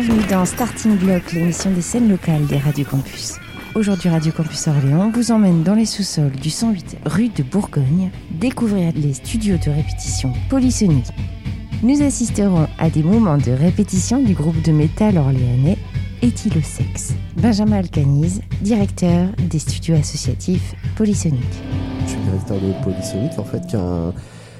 bienvenue dans Starting Block, l'émission des scènes locales des Radio Campus. Aujourd'hui, Radio Campus Orléans vous emmène dans les sous-sols du 108 rue de Bourgogne, découvrir les studios de répétition polysonique. Nous assisterons à des moments de répétition du groupe de métal orléanais Ethylosex. Benjamin Alcaniz, directeur des studios associatifs polysoniques. Je suis directeur de Polysonique, en fait, qui est un-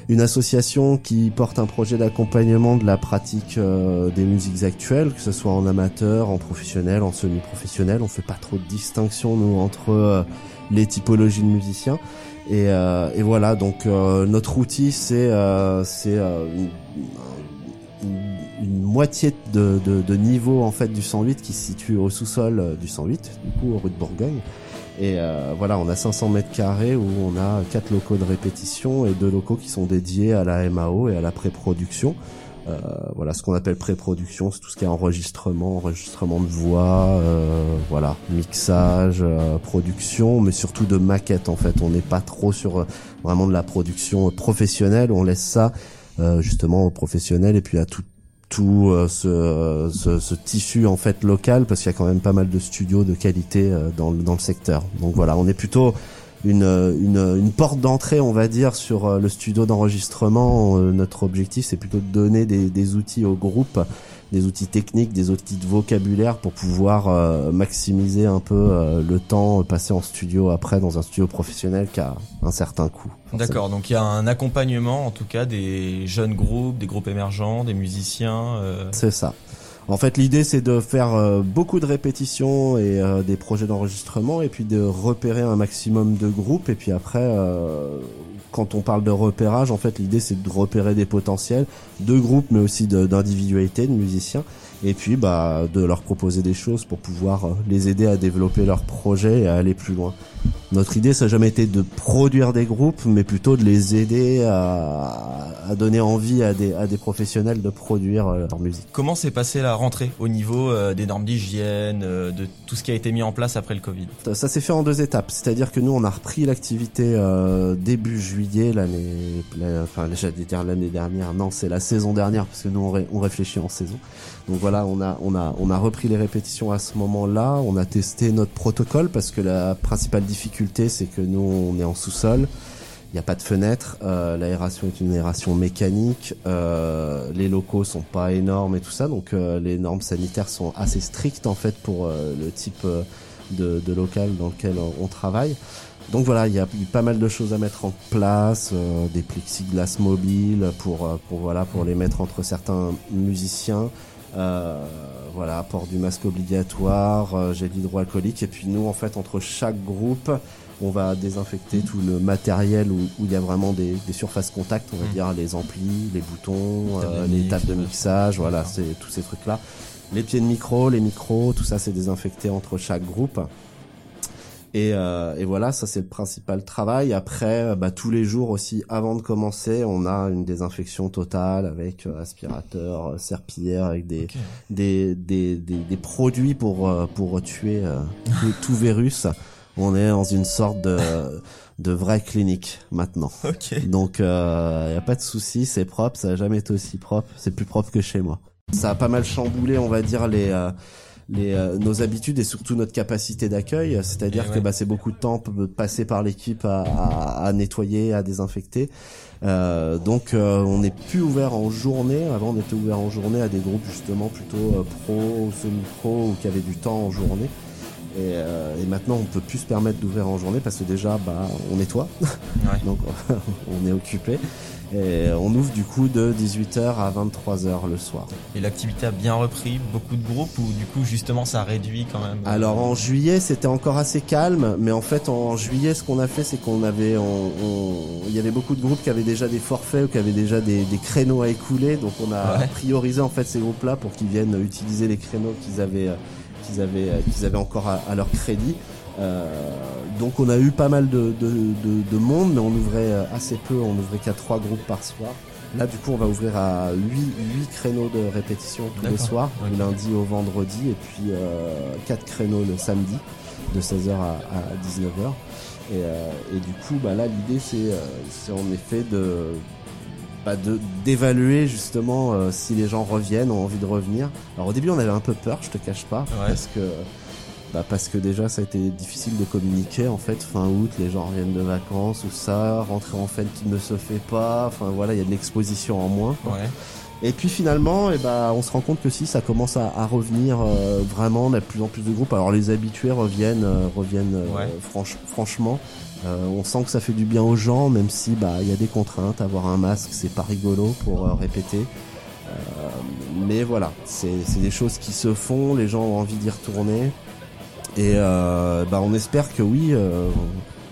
une association qui porte un projet d'accompagnement de la pratique euh, des musiques actuelles, que ce soit en amateur, en professionnel, en semi-professionnel. On fait pas trop de distinction nous entre euh, les typologies de musiciens. Et, euh, et voilà, donc euh, notre outil c'est euh, c'est euh, une, une- moitié de, de, de niveau en fait du 108 qui se situe au sous-sol du 108, du coup rue de Bourgogne. Et euh, voilà, on a 500 mètres carrés où on a quatre locaux de répétition et deux locaux qui sont dédiés à la MAO et à la pré-production. Euh, voilà, ce qu'on appelle pré-production, c'est tout ce qui est enregistrement, enregistrement de voix, euh, voilà, mixage, euh, production, mais surtout de maquettes en fait. On n'est pas trop sur euh, vraiment de la production professionnelle, on laisse ça euh, justement aux professionnels et puis à tout tout euh, ce, tissu en fait local parce qu'il y a quand même pas mal de studios de qualité euh, dans, le- secteur. Donc voilà, on est plutôt une, une, porte d'entrée, on va dire, sur euh, le studio d'enregistrement. Notre objectif, c'est plutôt de donner des, des outils au groupe, des outils techniques, des outils de vocabulaire pour pouvoir euh, maximiser un peu euh, le temps passé en studio après dans un studio professionnel qui a un certain coût. D'accord, donc il y a un accompagnement en tout cas des jeunes groupes, des groupes émergents, des musiciens. euh, C'est ça. En fait, l'idée, c'est de faire beaucoup de répétitions et des projets d'enregistrement, et puis de repérer un maximum de groupes. Et puis après, quand on parle de repérage, en fait, l'idée, c'est de repérer des potentiels de groupes, mais aussi d'individualités, de, musiciens. Et puis, bah, de leur proposer des choses pour pouvoir euh, les aider à développer leurs projets et à aller plus loin. Notre idée, ça n'a jamais été de produire des groupes, mais plutôt de les aider à, à donner envie à des, à des professionnels de produire euh, leur musique. Comment s'est passée la rentrée au niveau euh, des normes d'hygiène, euh, de tout ce qui a été mis en place après le Covid? Ça s'est fait en deux étapes, c'est-à-dire que nous on a repris l'activité début juillet l'année, la- enfin j'allais dire l'année dernière, non c'est la saison dernière parce que nous on, ré- on réfléchit en saison. Donc voilà, on a on a on a repris les répétitions à ce moment-là, on a testé notre protocole parce que la principale difficulté c'est que nous on est en sous-sol. Il n'y a pas de fenêtre, euh, l'aération est une aération mécanique, euh, les locaux sont pas énormes et tout ça, donc euh, les normes sanitaires sont assez strictes en fait pour le type de, local dans lequel on, travaille. Donc voilà, il y a eu pas mal de choses à mettre en place, des plexiglas mobiles pour, pour voilà pour les mettre entre certains musiciens. Voilà, port du masque obligatoire, euh, gel hydroalcoolique et puis nous en fait entre chaque groupe on va désinfecter tout le matériel où, où il y a vraiment des, des surfaces contact, on va Mm. dire les amplis, les boutons, de euh, les tables de ouais. mixage, voilà, c'est tous ces trucs là. Les pieds de micro, les micros, tout ça c'est désinfecté entre chaque groupe. Et, euh, et voilà, ça c'est le principal travail. Après, euh, bah, tous les jours aussi, avant de commencer, on a une désinfection totale avec euh, aspirateur, euh, serpillière, avec des, des, des, des, des produits pour, euh, pour tuer tout, tout virus. On est dans une sorte de, de vraie clinique maintenant. Ok. Donc il euh, y a pas de souci, c'est propre, ça a jamais été aussi propre, c'est plus propre que chez moi. Ça a pas mal chamboulé, on va dire les euh, les euh, nos habitudes et surtout notre capacité d'accueil, c'est-à-dire que bah c'est beaucoup de temps passé par l'équipe à, à, à nettoyer, à désinfecter. Euh, donc euh, on n'est plus ouvert en journée. Avant on était ouvert en journée à des groupes justement plutôt euh, pro semi-pro ou qui avaient du temps en journée. Et, euh, et maintenant on peut plus se permettre d'ouvrir en journée parce que déjà bah on nettoie, Ouais. donc on est occupé. Et on ouvre du coup de 18h à 23h le soir. Et l'activité a bien repris, beaucoup de groupes ou du coup justement ça réduit quand même? Alors en juillet c'était encore assez calme, mais en fait en juillet ce qu'on a fait c'est qu'on avait, on, il y avait beaucoup de groupes qui avaient déjà des forfaits ou qui avaient déjà des, des créneaux à écouler, donc on a Ouais. priorisé en fait ces groupes-là pour qu'ils viennent utiliser les créneaux qu'ils avaient, euh, qu'ils avaient, euh, qu'ils avaient encore à, à leur crédit. Euh, donc on a eu pas mal de, de, de, de monde, mais on ouvrait euh, assez peu, on ouvrait qu'à trois groupes par soir. Là du coup on va ouvrir à 8, huit créneaux de répétition tous les soirs, du lundi au vendredi, et puis euh, quatre créneaux le samedi. de 16h à, 19h. Et, du coup, bah là, l'idée, c'est en effet de bah, d'évaluer justement si les gens reviennent, ont envie de revenir. Alors au début, on avait un peu peur, je te cache pas, parce que bah parce que déjà ça a été difficile de communiquer en fait fin août les gens reviennent de vacances ou ça rentrer en fait ne se fait pas enfin voilà il y a de l'exposition en moins et puis finalement et eh bah, on se rend compte que si ça commence à, revenir euh, vraiment on a de plus en plus de groupes. Alors les habitués reviennent euh, reviennent euh, franchement on sent que ça fait du bien aux gens même si bah il y a des contraintes avoir un masque c'est pas rigolo pour répéter. Mais voilà c'est des choses qui se font les gens ont envie d'y retourner et euh, bah on espère que oui, euh,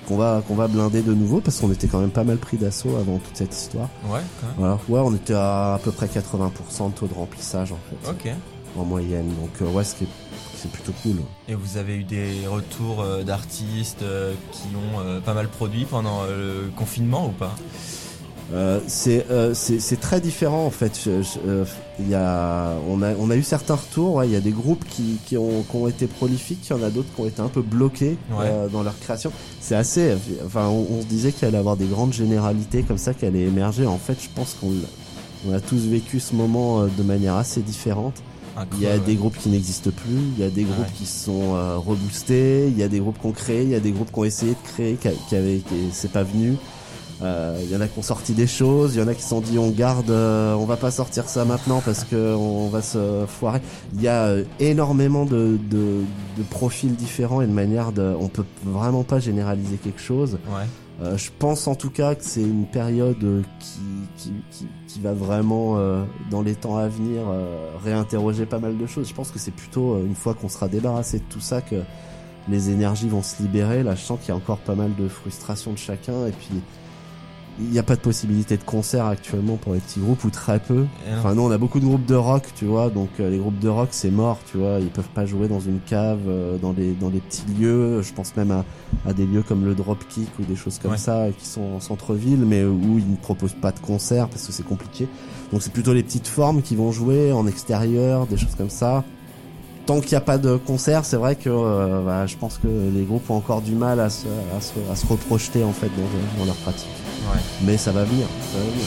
qu'on va qu'on va blinder de nouveau parce qu'on était quand même pas mal pris d'assaut avant toute cette histoire. Ouais. Voilà. Ouais, on était à à peu près 80% de taux de remplissage en fait. Ok. En moyenne. Donc euh, ouais, ce qui est c'est plutôt cool. Et vous avez eu des retours d'artistes qui ont pas mal produit pendant le confinement ou pas? Euh, euh, c'est c'est très différent en fait. Euh, il y a, on a on a eu certains retours. Il y a des groupes qui, qui, ont, qui ont été prolifiques. Il y en a d'autres qui ont été un peu bloqués dans leur création. C'est assez. Enfin, on, se disait qu'il allait avoir des grandes généralités comme ça qui allaient émerger. En fait, je pense qu'on on a tous vécu ce moment de manière assez différente. il y a des groupes qui n'existent plus, il y a des groupes qui sont reboostés, il y a des groupes qu'on crée, il y a des groupes qui ont essayé de créer, qui, qui qui c'est pas venu. Il euh, y en a qui ont sorti des choses, il y en a qui se sont dit on garde, euh, on va pas sortir ça maintenant parce que on va se foirer. Il y a euh, énormément de, de, de, profils différents et de manières de, on peut vraiment pas généraliser quelque chose. Ouais. je pense en tout cas que c'est une période qui, qui, qui, qui va vraiment, dans les temps à venir, réinterroger pas mal de choses. Je pense que c'est plutôt une fois qu'on sera débarrassé de tout ça que les énergies vont se libérer. Là, je sens qu'il y a encore pas mal de frustration de chacun et puis il n'y a pas de possibilité de concert actuellement pour les petits groupes ou très peu. Enfin nous on a beaucoup de groupes de rock, tu vois, donc euh, les groupes de rock c'est mort, tu vois, ils peuvent pas jouer dans une cave, euh, dans des dans des petits lieux. Je pense même à, à des lieux comme le Dropkick ou des choses comme ça qui sont en centre-ville, mais où ils ne proposent pas de concert parce que c'est compliqué. Donc c'est plutôt les petites formes qui vont jouer en extérieur, des choses comme ça. Tant qu'il n'y a pas de concert, c'est vrai que euh, bah, je pense que les groupes ont encore du mal à se, à se, à se reprojeter en fait dans, dans leur pratique. Mais ça va venir, ça va venir.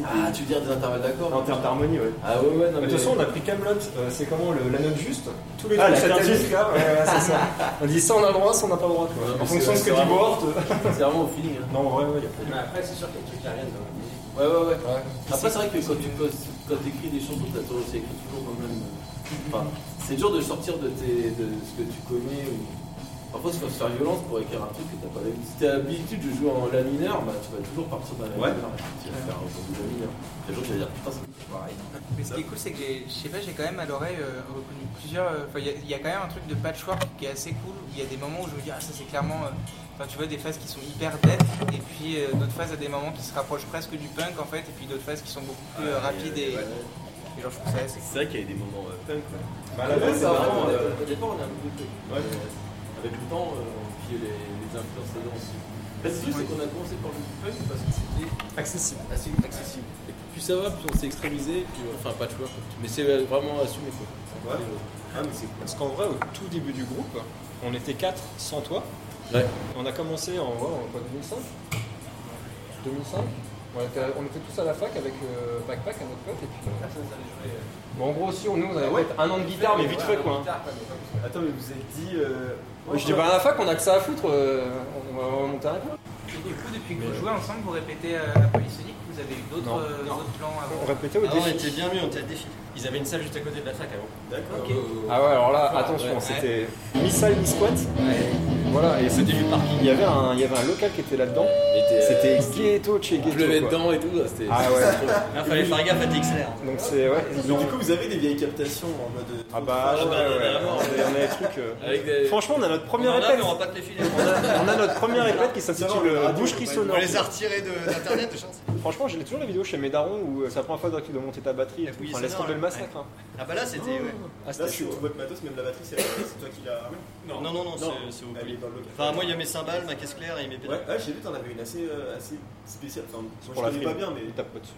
Ah, tu veux dire des intervalles d'accord En termes d'harmonie, ouais. Ah ouais, ouais, non, mais. De toute façon, on a pris Camelot, euh, c'est comment le, la note juste Tous les ah, trucs satiriques là, ouais, ouais, c'est ça. On dit ça on a le droit, ça on n'a pas le droit. Quoi. en fonction de ce que dit Bohort. C'est vraiment au feeling. Hein. Non, ouais, ouais, y a pas Après, c'est sûr qu'il y a des trucs qui reviennent dans la musique. Ouais, ouais, ouais. Après, c'est vrai que quand tu quand écris des chansons, t'as toujours quand même. Enfin, c'est dur de sortir de, tes, de ce que tu connais ou Parfois, tu vas se faire violence pour écrire un truc que t'as pas l'habitude. Si t'as l'habitude de jouer en la mineur, bah tu vas toujours partir dans la Ouais. mineur. Tu vas faire un peu de la mineur. Il y a des gens qui vont dire putain, c'est pareil. Mais ce qui est cool, c'est que j'ai- je sais pas, j'ai quand même à l'oreille euh, reconnu plusieurs. euh, Enfin, il y, a- il y a quand même un truc de patchwork qui est assez cool. Il y a des moments où je me dis, ah, ça c'est clairement. euh, Enfin, tu vois, des phases qui sont hyper dead, et puis euh, d'autres phases à des moments qui se rapprochent presque du punk en fait, et puis d'autres phases qui sont beaucoup plus rapides et, Ouais. et genre je trouve ça assez cool. C'est vrai qu'il y a des moments euh, punk. ouais. Bah, à la base, c'est vraiment. Au départ, on a un peu de Ouais. Euh, Avec le temps, euh, puis les, les influences aussi. C'est sûr, c'est qu'on a commencé par le punk parce que c'était accessible. assez accessible. Et plus ça va, plus on s'est extrémisé, puis, euh, enfin patchwork, mais c'est euh, vraiment assumé quoi. Ouais. Ah, mais Parce qu'en vrai, au tout début du groupe, on était 4 sans toi. Ouais. On a commencé en, en quoi, 2005 2005 on était, on était tous à la fac avec euh, Backpack, un autre pote. Et puis, euh, bon, en gros, aussi, on, nous, on avait Ah ouais un an de guitare, mais vite fait quoi. hein. Attends, mais vous êtes dit. euh, Je dis, bah à la fac, on a que ça à foutre, euh, on va on va monter un groupe. Et du coup, depuis que vous jouez ensemble, vous répétez à la Polysonic, vous avez eu d'autres euh, plans On avant répétait au Ah, on défi. était bien mieux, on était à défi. Ils avaient une salle juste à côté de la fac avant. D'accord. Ah ouais, alors là, attention, Ouais. c'était mi-salle, mi-squat. Voilà, et c'était du parking. Il y avait un, il y avait un local qui était là-dedans. C'était ghetto chez Je ghetto. levais quoi. dedans et tout, c'était. Ah ouais. Là, fallait faire gaffe à TXLR. Donc c'est ouais. ils ont- Du coup, vous avez des vieilles captations en mode. Ah bah ouais, Ah bah, ouais, ouais. évidemment. On a- des trucs. euh, Avec des. Franchement, on a notre première répète. on va pas te les filer. On a, on a notre première répète qui s'intitule euh, Boucherie On sonore. les a retirés de- d'internet, de chance. Franchement, j'ai toujours la vidéo chez mes darons où euh, c'est la première fois que tu dois monter ta batterie. et tout. Oui, Enfin, c'est laisse tomber le ouais. massacre. hein. Ah bah là, c'était. ouais. Ah, Là, c'était sur chaud. votre matos, même la batterie, c'est c'est toi qui l'as. Non, non, non, c'est- c'est au. Dans le local. Enfin, moi, il y a mes cymbales, ma caisse claire et mes pédales. ouais j'ai vu, t'en avais une assez, euh, assez spéciale. Enfin, moi, Pour je connais pas bien, mais. Il tape pas dessus.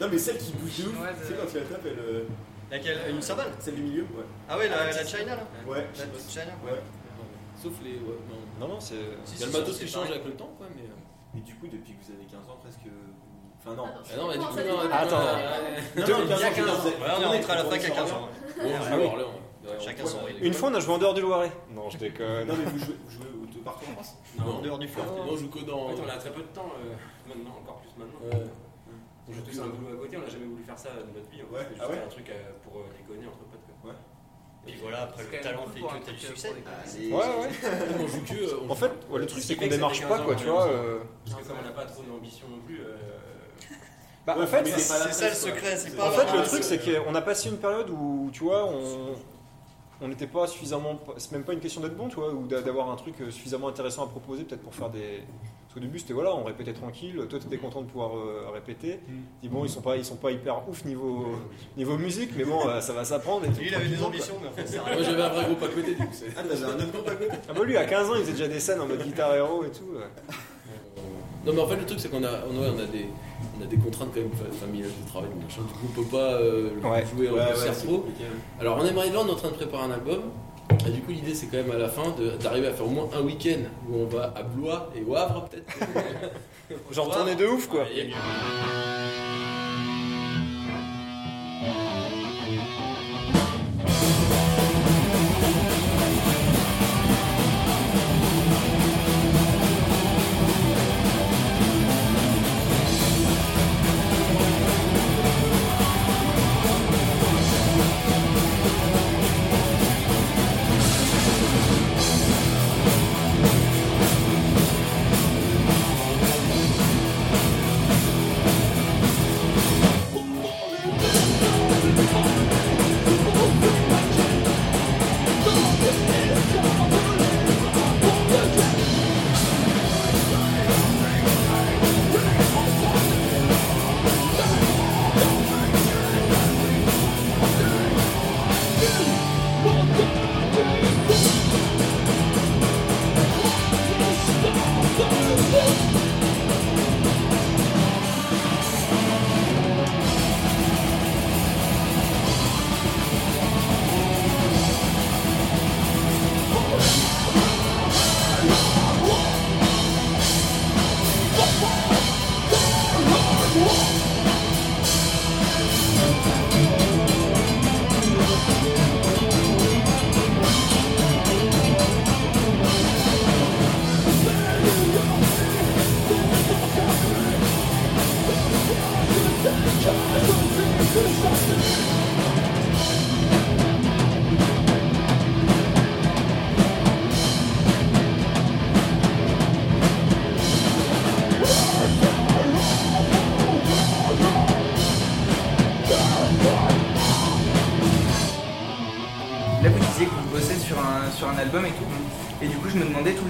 Non, mais celle qui bouge de ouf. Tu sais, euh. quand tu la tapes, elle. euh, Laquelle? Une cymbale? Celle du milieu, ouais. Ah ouais, la, la China là? Ouais, je La sais pas petite si- China Ouais. Sauf les. Ouais, non. Non, non, c'est. Il y a le matos qui change avec le temps, quoi, mais. euh, Et du coup, depuis que vous avez 15 ans, presque. vous- Enfin, non. Ah non, mais du coup, non. Attends. euh, Non, non, Il y a 15 ans, 15 ans. vous êtes- Ouais, on est à la fac à 15 ans. Bon, je joue à Orléans. Ouais, Chacun on- son ouais, rythme. Une fois, on a joué en dehors du Loiret. Non, je déconne. Non, mais vous jouez, vous jouez au- partout en France En dehors du fort. Moi, je joue que dans. En fait, on a très peu de temps euh, maintenant, encore plus maintenant. Ouais. On joue tous un boulot à côté, on n'a jamais voulu faire ça de notre vie. On Ouais. fait Ah ouais un truc euh, pour euh, déconner entre potes. Quoi. Et voilà, après le talent fait que t'as du succès. Ouais, ouais. On joue que. on En fait, ouais, le truc, Ce c'est qu'on démarche pas, 15 quoi, tu ouais, vois. on Parce que comme on n'a pas trop d'ambition non plus. Bah, en Ouais, fait, C'est ça le secret, En fait, le truc, c'est qu'on a passé une période où, tu vois, on on n'était pas suffisamment. C'est même pas une question d'être bon, tu vois, ou d'a- d'avoir un truc euh, suffisamment intéressant à proposer, peut-être pour faire des. Parce qu'au début, c'était voilà, on répétait tranquille. Toi, t'étais content de pouvoir euh, répéter. Dis bon, ils sont pas, ils sont pas hyper ouf niveau niveau musique, mais bon, euh, ça va s'apprendre. Lui, il avait des ambitions, mais en fait, c'est Moi, j'avais un vrai groupe à côté, du coup. c'est- Ah, t'avais un autre groupe à côté. Ah bah lui, à 15 ans, il faisait déjà des scènes en mode guitare héros et tout. ouais. Non mais en fait le truc c'est qu'on a, on, ouais, on a des, on a des contraintes quand même fa- familiales de travail, machin. Du coup on peut pas euh, Ouais. jouer en Ouais, ouais, concert pro. Alors on aimerait bien, on est en train de préparer un album. Et du coup l'idée c'est quand même à la fin d'arriver à faire au moins un week-end où on va à Blois et au Havre peut-être. Genre tourner de ouf, quoi.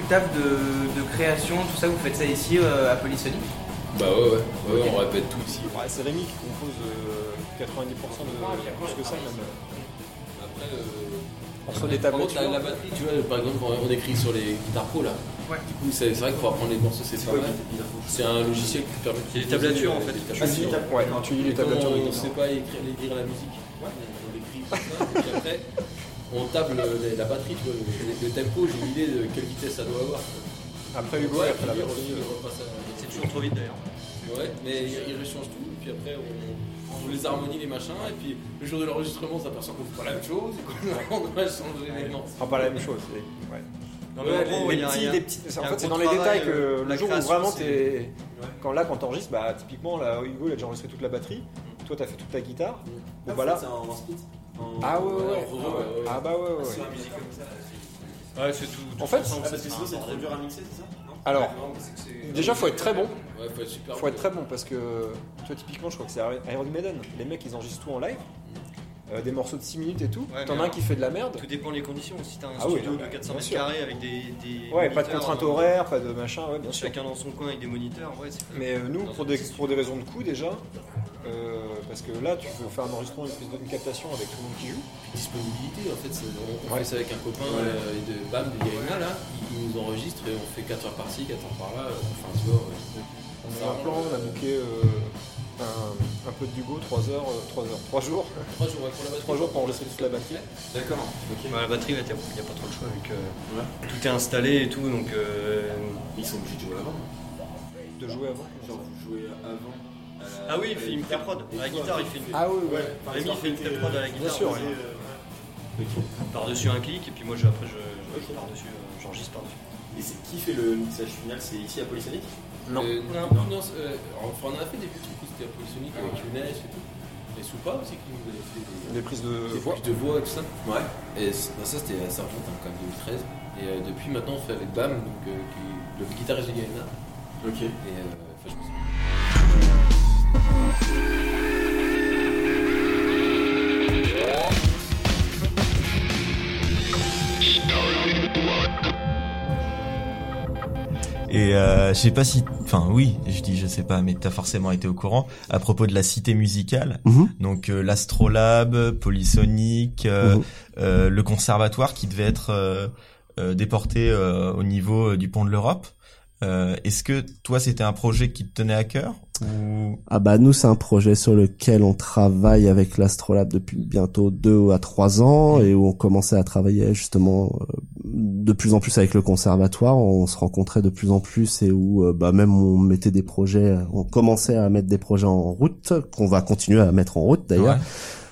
Taf de, de création, tout ça, vous faites ça ici euh, à Polysonic Bah ouais, ouais, ouais, on répète tout ici. Ouais, c'est Rémi qui compose euh, 90% de plus que ça même. Après, euh, On reçoit des par tablettes. la, la batterie, tu vois, par exemple, quand on écrit sur les guitares pro là, Ouais. du coup, c'est c'est vrai qu'il faut apprendre les morceaux, c'est pas mal. C'est un logiciel qui permet de C'est des composer, tablatures, euh, en fait. Ah, ouais, tu lis les tablatures on ne sait pas écrire, la musique, on l'écrit comme ça, et puis après, on table la, la batterie, tu vois, le, tempo, j'ai une idée de quelle vitesse ça doit avoir. Après Hugo et après la puis, batterie. on C'est toujours trop vite d'ailleurs. Ouais, mais il, il rechange tout, et puis après on, on joue les harmonies, les machins, et puis le jour de l'enregistrement, on s'aperçoit qu'on fait pas la même chose, et qu'on doit changer les. Ce sera pas la même chose. mais- ouais. Non, Ouais, gros, les petits- les petits- en un fait, c'est dans les détails que euh, le la jour où vraiment c'est- t'es. Quand là, quand t'enregistres, bah typiquement, là, Hugo il a déjà enregistré toute la batterie. Toi, t'as fait toute ta guitare. Ah, Donc voilà. C'est un split. En- Ah ouais, ouais, Ouais, ouais. ouais, ouais. Ah bah ouais, ouais. C'est ouais. la musique comme ça. Ouais, c'est tout. En fait, Ah, parce que sinon c'est dur à mixer, c'est ça? Non? Alors, déjà, faut être très bon. Ouais, faut être super Faut être très bon parce que, toi, typiquement, je crois que c'est Iron Maiden. Les mecs, ils enregistrent tout en live. Euh, des morceaux de 6 minutes et tout. Ouais, T'en as un qui fait de la merde. Tout dépend des conditions. Si t'as un Ah studio de 400 bien mètres carrés avec des, des Ouais, pas de contraintes euh, horaires, pas de machin, ouais, bien sûr. Chacun dans son coin avec des moniteurs, ouais, c'est Mais euh, nous, pour des, pour des raisons de coût déjà, euh, parce que là, tu peux faire un enregistrement, une, de- une captation avec tout le monde qui joue. disponibilité en fait. c'est- On, Ouais. fait ça avec un copain euh, et de Bam de Yarina là, il, nous enregistre et on fait 4 heures par-ci, 4 heures par-là. euh, Enfin, tu vois. ouais. On a un plan, on a booké euh, un, un peu de Dugo, 3 heures, 3 heures, 3 jours. 3 jours ouais, pour la batterie. 3 jours pour enregistrer toute la batterie. D'accord. Ok. Bah, la batterie, il n'y a pas trop le choix vu que Ouais. tout est installé et tout. Donc, euh, Ils sont obligés de jouer avant. De jouer avant. Genre vous jouez avant. À Ah oui, il à fait une pré-prod. À la guitare, il fait une- Ah oui, oui. Ouais, par Rémi, fait une pré-prod à la guitare. sûr, ouais. euh, Ok. Par-dessus un clic, et puis moi, je, après, je, je par-dessus, euh, j'enregistre par-dessus. Et c'est qui fait le mixage final? C'est ici à Polysonic Non. Euh, Non. non, non, c'est, euh, enfin, on en a fait des petits coups, c'était à Polysonic avec Younes et tout. Et Soupa aussi qui nous avait fait des, Des prises de des voix. prises de voix et tout ça. Ouais. Et ça c'était ça remonte hein, quand même 2013. Et euh, depuis maintenant on fait avec Bam, donc, euh, qui le guitariste de Gaïna. Ok. Et euh, enfin, je Et euh, je sais pas si, enfin oui, je dis je sais pas, mais t'as forcément été au courant à propos de la cité musicale. Mhm. Donc euh, l'Astrolabe, Polysonic, euh, Mhm. euh, le conservatoire qui devait être euh, déporté au niveau du pont de l'Europe. Euh, Est-ce que toi c'était un projet qui te tenait à cœur ou? Ah bah nous c'est un projet sur lequel on travaille avec l'Astrolabe depuis bientôt deux à trois ans et où on commençait à travailler justement euh, de plus en plus avec le conservatoire, on se rencontrait de plus en plus et où euh, bah même on mettait des projets, on commençait à mettre des projets en route qu'on va continuer à mettre en route d'ailleurs. Ouais.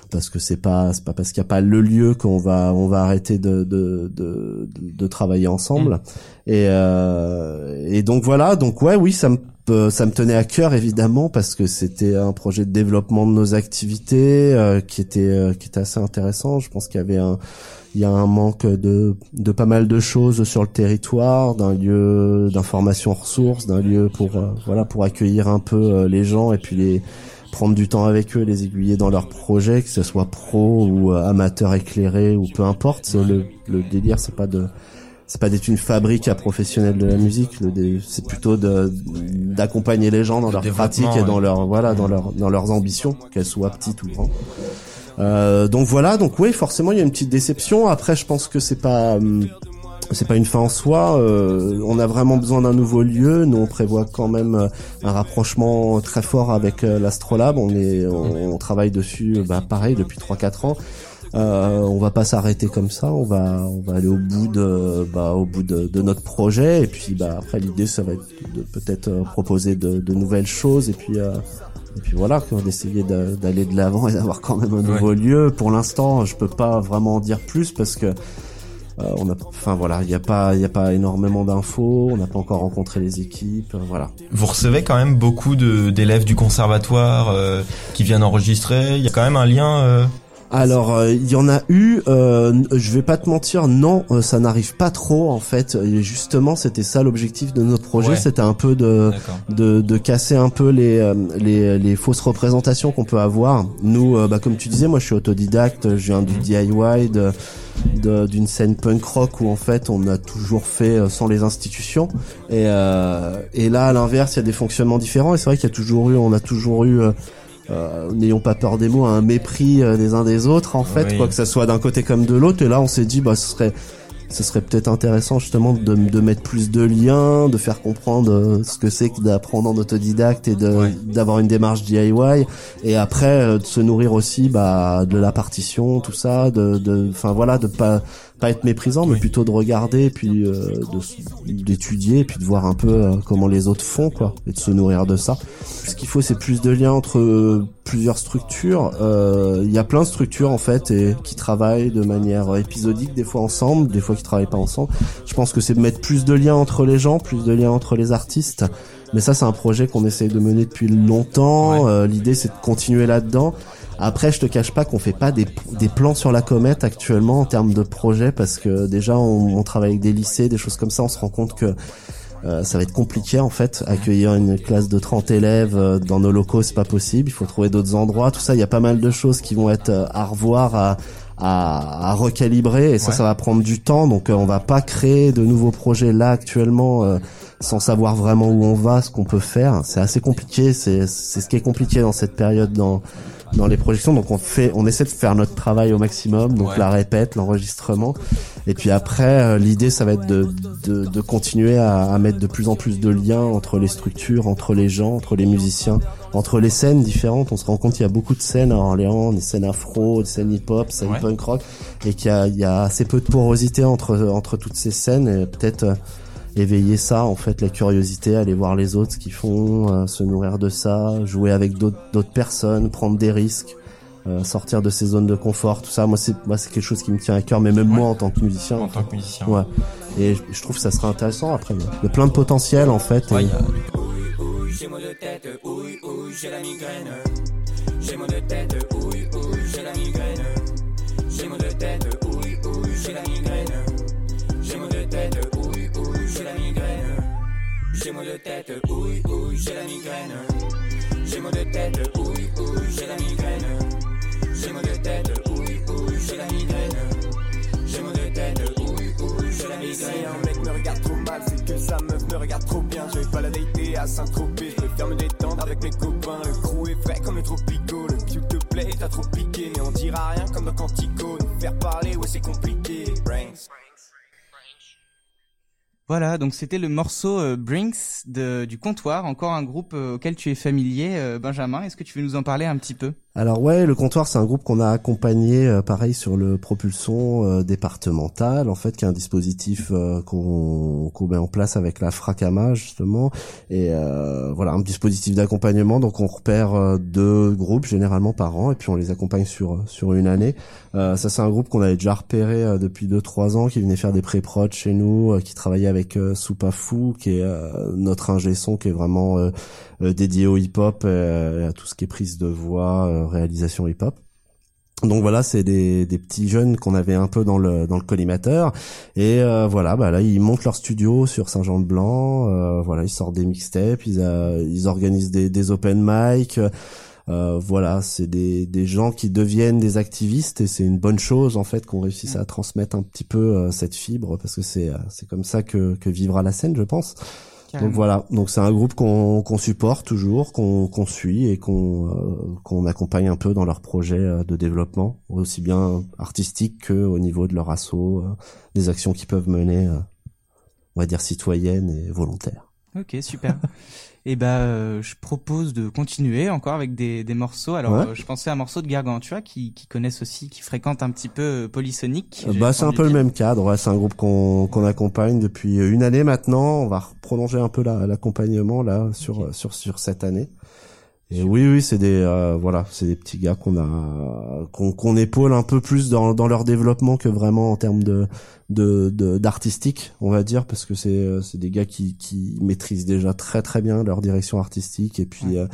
Parce que c'est pas c'est pas parce qu'il n'y a pas le lieu qu'on va on va arrêter de de de, de, travailler ensemble. Et euh, et donc voilà donc ouais oui ça me peut- ça me tenait à cœur évidemment parce que c'était un projet de développement de nos activités euh, qui était euh, qui était assez intéressant. Je pense qu'il y avait un il y a un manque de de pas mal de choses sur le territoire d'un lieu d'information ressources d'un lieu pour euh, voilà pour accueillir un peu euh, les gens et puis les prendre du temps avec eux, les aiguiller dans leurs projets, que ce soit pro ou euh, amateur éclairé ou peu importe. Le, le délire, c'est pas de, c'est pas d'être une fabrique à professionnels de la musique. C'est plutôt d'accompagner les gens dans Le leur pratique et ouais. dans leur voilà dans leur dans leurs ambitions, qu'elles soient petites ou grandes. Euh, donc voilà, donc oui, forcément il y a une petite déception. Après, je pense que c'est pas hum, c'est pas une fin en soi. euh, on a vraiment besoin d'un nouveau lieu. Nous, on prévoit quand même euh, un rapprochement très fort avec euh, l'Astrolabe. On est, on, on travaille dessus, euh, bah, pareil, depuis 3-4 ans. Euh, on va pas s'arrêter comme ça. On va, on va aller au bout de, bah, au bout de, de notre projet. Et puis, bah, après, l'idée, ça va être de peut-être proposer de, de nouvelles choses. Et puis, euh, et puis voilà, d'essayer de- d'aller de l'avant et d'avoir quand même un nouveau lieu. Pour l'instant, je peux pas vraiment en dire plus parce que on a, enfin voilà, il n'y a pas, il a pas énormément d'infos. On n'a pas encore rencontré les équipes. euh, voilà. vous recevez quand même beaucoup d'élèves du conservatoire euh, qui viennent enregistrer. Il y a quand même un lien. Alors, euh, il y en a eu. Euh, je vais pas te mentir, non, euh, ça n'arrive pas trop en fait. Et justement, c'était ça l'objectif de notre projet, Ouais. c'était un peu de, de de casser un peu les euh, les, les fausses représentations qu'on peut avoir. Nous, euh, bah, comme tu disais, moi, je suis autodidacte, je viens du DIY, de d'une scène punk rock où en fait on a toujours fait sans les institutions et euh, et là à l'inverse il y a des fonctionnements différents et c'est vrai qu'il y a toujours eu on a toujours eu euh, euh, n'ayons pas peur des mots, un mépris euh, des uns des autres en fait, Oui. quoi que ça soit d'un côté comme de l'autre. Et là, on s'est dit, bah, ce serait, ce serait peut-être intéressant justement de, de mettre plus de liens, de faire comprendre euh, ce que c'est que d'apprendre en autodidacte et de Ouais. d'avoir une démarche DIY. Et après, euh, de se nourrir aussi, bah, de la partition, tout ça, de, de, enfin voilà, de pas pas être méprisant, mais plutôt de regarder, puis euh, d'étudier, puis de voir un peu euh, comment les autres font, quoi, et de se nourrir de ça. Ce qu'il faut, c'est plus de liens entre euh, plusieurs structures. Euh, Il y a plein de structures en fait et qui travaillent de manière épisodique, des fois ensemble, des fois qui travaillent pas ensemble. Je pense que c'est de mettre plus de liens entre les gens, plus de liens entre les artistes. Mais ça, c'est un projet qu'on essaye de mener depuis longtemps. Ouais. Euh, L'idée, c'est de continuer là-dedans. Après, je te cache pas qu'on fait pas des, des plans sur la comète actuellement en termes de projet parce que déjà on, on travaille avec des lycées, des choses comme ça. On se rend compte que euh, ça va être compliqué en fait. Accueillir une classe de 30 élèves euh, dans nos locaux, c'est pas possible. Il faut trouver d'autres endroits. Tout ça, il y a pas mal de choses qui vont être euh, à revoir, à, à, à recalibrer. Et ça, Ouais. ça va prendre du temps. Donc, euh, on va pas créer de nouveaux projets là actuellement. Sans savoir vraiment où on va, ce qu'on peut faire, c'est assez compliqué. C'est c'est ce qui est compliqué dans cette période dans dans les projections. Donc on fait, on essaie de faire notre travail au maximum. Donc Ouais. la répète, l'enregistrement. Et puis après, euh, l'idée, ça va être de, de, de continuer à, à mettre de plus en plus de liens entre les structures, entre les gens, entre les musiciens, entre les scènes différentes. On se rend compte qu'il y a beaucoup de scènes à Orléans, des scènes afro, des scènes hip-hop, scènes Ouais. punk rock, et qu'il y a, il y a assez peu de porosité entre entre toutes ces scènes. Et peut-être euh, éveiller ça, en fait, la curiosité, aller voir les autres ce qu'ils font, euh, se nourrir de ça, jouer avec d'autres personnes, prendre des risques. euh, sortir de ses zones de confort, tout ça. Moi, c'est moi, c'est quelque chose qui me tient à cœur, mais même Ouais. moi en tant que musicien, En tant que musicien. Ouais. Et je, je trouve que ça serait intéressant après. Il y a plein de potentiel en fait. Ouais, et- il y a- J'ai mal de tête, ouille, ouille, j'ai la migraine. J'ai mal de tête, ouille, tête, ouille, ouille, j'ai la migraine. J'ai mal de tête, ouille, ouille, j'ai la migraine. J'ai mal de tête, ouille, ouille, j'ai la migraine. J'ai mal de tête, ouille, ouille, j'ai la Si migraine. un mec me regarde trop mal, c'est que sa meuf me regarde trop bien. Je vais pas la dater à Saint-Tropez, je préfère me détendre avec mes copains. Le crew est frais comme le tropico, le cute te plaît, t'as trop piqué. Mais on dira rien comme dans Quantico, nous faire parler, ouais c'est compliqué. Branks. Voilà, donc c'était le morceau euh, Brinks de, du comptoir, encore un groupe euh, auquel tu es familier, euh, Benjamin. Est-ce que tu veux nous en parler un petit peu? Alors ouais, le comptoir, c'est un groupe qu'on a accompagné, euh, pareil sur le propulson euh, départemental, en fait, qui est un dispositif euh, qu'on met en place avec la Fracama justement, et euh, voilà, un dispositif d'accompagnement. Donc on repère euh, deux groupes généralement par an, et puis on les accompagne sur sur une année. Euh, ça, c'est un groupe qu'on avait déjà repéré depuis deux trois ans, qui venait faire des pré-prod chez nous, qui travaillait avec Soupafou, qui est notre ingé son, qui est vraiment dédié au hip-hop, euh, à tout ce qui est prise de voix, réalisation hip-hop. Donc voilà, c'est des, des petits jeunes qu'on avait un peu dans le dans le collimateur et euh, voilà, bah là ils montent leur studio sur Saint-Jean-de-Blanc, euh, voilà ils sortent des mixtapes, ils euh, ils organisent des, des open mic, euh, voilà c'est des des gens qui deviennent des activistes et c'est une bonne chose en fait qu'on réussisse à transmettre un petit peu euh, cette fibre parce que c'est euh, c'est comme ça que que vivra la scène je pense. Donc voilà, donc c'est un groupe qu'on qu'on supporte toujours, qu'on qu'on suit et qu'on euh, qu'on accompagne un peu dans leurs projets euh, de développement, aussi bien artistique que au niveau de leur assaut, euh, des actions qu'ils peuvent mener, euh, on va dire citoyennes et volontaires. Ok, super. Et bah, euh, je propose de continuer encore avec des, des morceaux. Alors, Ouais. euh, je pensais à un morceau de Gargantua qui, qui connaissent aussi, qui fréquentent un petit peu euh, Polysonic. Bah c'est un peu le même cadre, ouais, c'est un groupe qu'on qu'on accompagne depuis une année maintenant, on va prolonger un peu la- l'accompagnement là sur sur sur cette année. Et oui oui, c'est des euh, voilà, c'est des petits gars qu'on a qu'on qu'on épaule un peu plus dans dans leur développement que vraiment en termes de de de- d'artistique, on va dire, parce que c'est euh, c'est des gars qui qui maîtrisent déjà très très bien leur direction artistique et puis euh,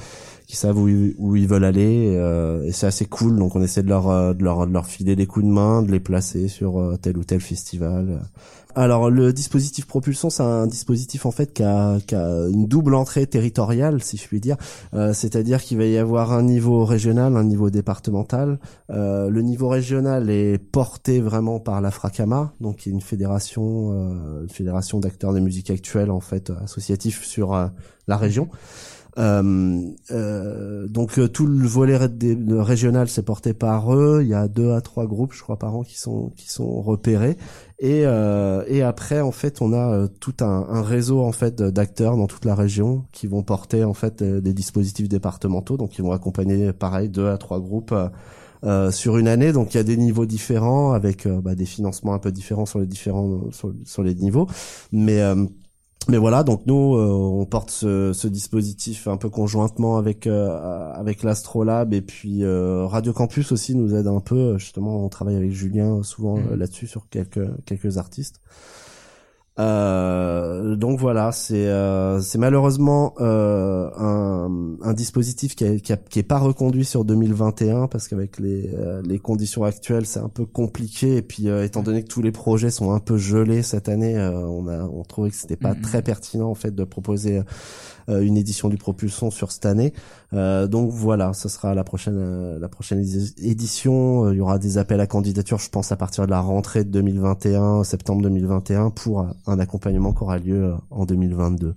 qui savent où ils, où ils veulent aller et, euh, et c'est assez cool. Donc on essaie de leur euh, de leur de leur filer des coups de main, de les placer sur euh, tel ou tel festival. Alors le dispositif propulsion, c'est un dispositif en fait qui a, qui a une double entrée territoriale, si je puis dire. Euh, C'est-à-dire qu'il va y avoir un niveau régional, un niveau départemental. Euh, le niveau régional est porté vraiment par la Fracama, donc qui est une fédération, euh, une fédération d'acteurs de musique actuelle en fait associatif sur euh, la région. Euh, euh, donc euh, tout le volet régional c'est porté par eux. Il y a deux à trois groupes, je crois, par an qui sont qui sont repérés. Et euh, et après en fait on a euh, tout un, un réseau en fait d'acteurs dans toute la région qui vont porter en fait euh, des dispositifs départementaux. Donc ils vont accompagner pareil deux à trois groupes. Euh, sur une année, donc il y a des niveaux différents avec euh, bah, des financements un peu différents sur les différents sur, sur les niveaux, mais euh, mais voilà, donc nous euh, on porte ce, ce dispositif un peu conjointement avec euh, avec l'Astrolabe et puis euh, Radio Campus aussi nous aide un peu. Justement, on travaille avec Julien souvent euh, là-dessus sur quelques quelques artistes. Euh, donc voilà, c'est euh, c'est malheureusement euh, un, un dispositif qui, a- qui, a- qui est pas reconduit sur 2021 parce qu'avec les euh, les conditions actuelles c'est un peu compliqué et puis euh, étant donné que tous les projets sont un peu gelés cette année, euh, on a on trouvait que c'était pas Mhm. très pertinent en fait de proposer euh, une édition du Propulsion sur cette année. Euh, donc voilà, ce sera la prochaine euh, la prochaine édi- édition. Il y aura des appels à candidature, je pense à partir de la rentrée de 2021, septembre 2021, pour un- accompagnement qui aura lieu euh, en 2022.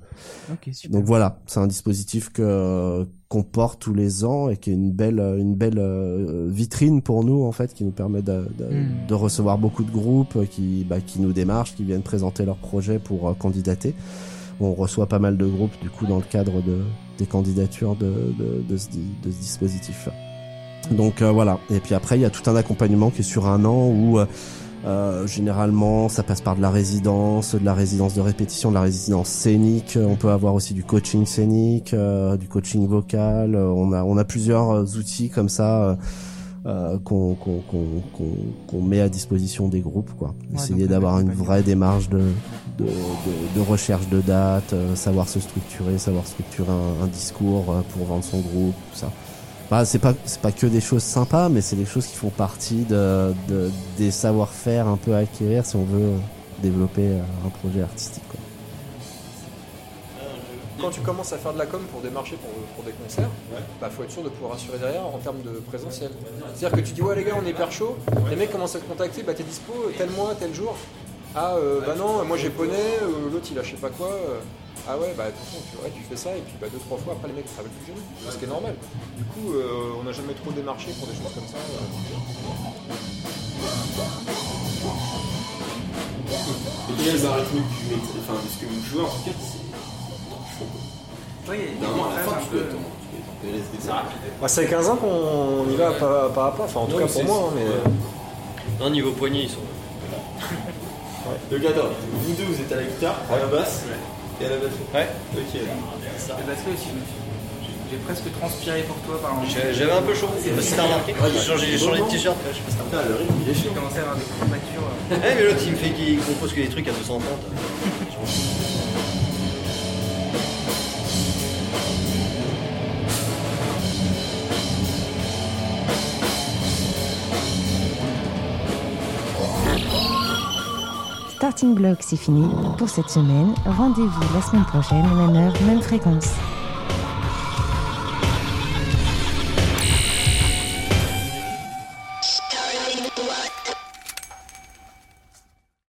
Ok, super. Donc voilà, c'est un dispositif que qu'on porte tous les ans et qui est une belle une belle euh, vitrine pour nous en fait, qui nous permet de, de, Mm. de recevoir beaucoup de groupes qui bah, qui nous démarchent, qui viennent présenter leurs projets pour euh, candidater. On reçoit pas mal de groupes du coup dans le cadre de des candidatures de de, ce, de ce dispositif. Donc euh, voilà. Et puis après, il y a tout un accompagnement qui est sur un an où euh, euh, généralement, ça passe par de la résidence, de la résidence de répétition, de la résidence scénique. On peut avoir aussi du coaching scénique, euh, du coaching vocal. Euh, On a, on a plusieurs euh, outils comme ça euh, euh, qu'on qu'on qu'on qu'on qu'on met à disposition des groupes. Quoi. Ouais, Essayer d'avoir une vraie démarche de, de, de, de recherche de dates, euh, savoir se structurer, savoir structurer un, un discours euh, pour vendre son groupe, tout ça. Bah, c'est pas c'est pas que des choses sympas, mais c'est des choses qui font partie de, de des savoir-faire un peu à acquérir si on veut développer euh, un projet artistique. Quoi. Quand tu commences à faire de la com pour démarcher pour, pour des concerts, bah faut être sûr de pouvoir assurer derrière en termes de présentiel. C'est-à-dire que tu dis ouais les gars on est hyper chaud, les mecs commencent à te contacter, bah t'es dispo tel mois, tel jour. Ah euh, bah non, moi j'ai poney, euh, l'autre il a je sais pas quoi. euh, ah ouais bah attention tu, ouais, tu fais ça et puis bah deux trois fois après les mecs travaillent plus jamais. Ce qui est normal. Du coup euh, on n'a jamais trop démarché pour des choses comme ça. Et quel est le rythme que tu mets Enfin, de ce que vous jouez en tout cas, c'est. Oui, il y a à la fin, un tu peux rapide. Bah, c'est 15 ans qu'on y va pas, pas à pas, enfin en tout Non, cas pour moi. hein, mais... Non, niveau poignée, ils sont. Donc attends, vous deux vous êtes à la guitare, à la basse et à la batterie. Ouais. Ok. Et parce que aussi, j'ai presque transpiré pour toi par un J'ai- J'avais un peu chaud, je sais pas si t'as remarqué. J'ai changé, j'ai changé de t-shirt, je sais pas si t'as Putain, le rythme il est J'ai chiant. commencé à avoir des courbatures. euh. Eh mais l'autre il me fait qu'il compose que des trucs à 230. Starting Block, c'est fini pour cette semaine. Rendez-vous la semaine prochaine, même heure, même fréquence.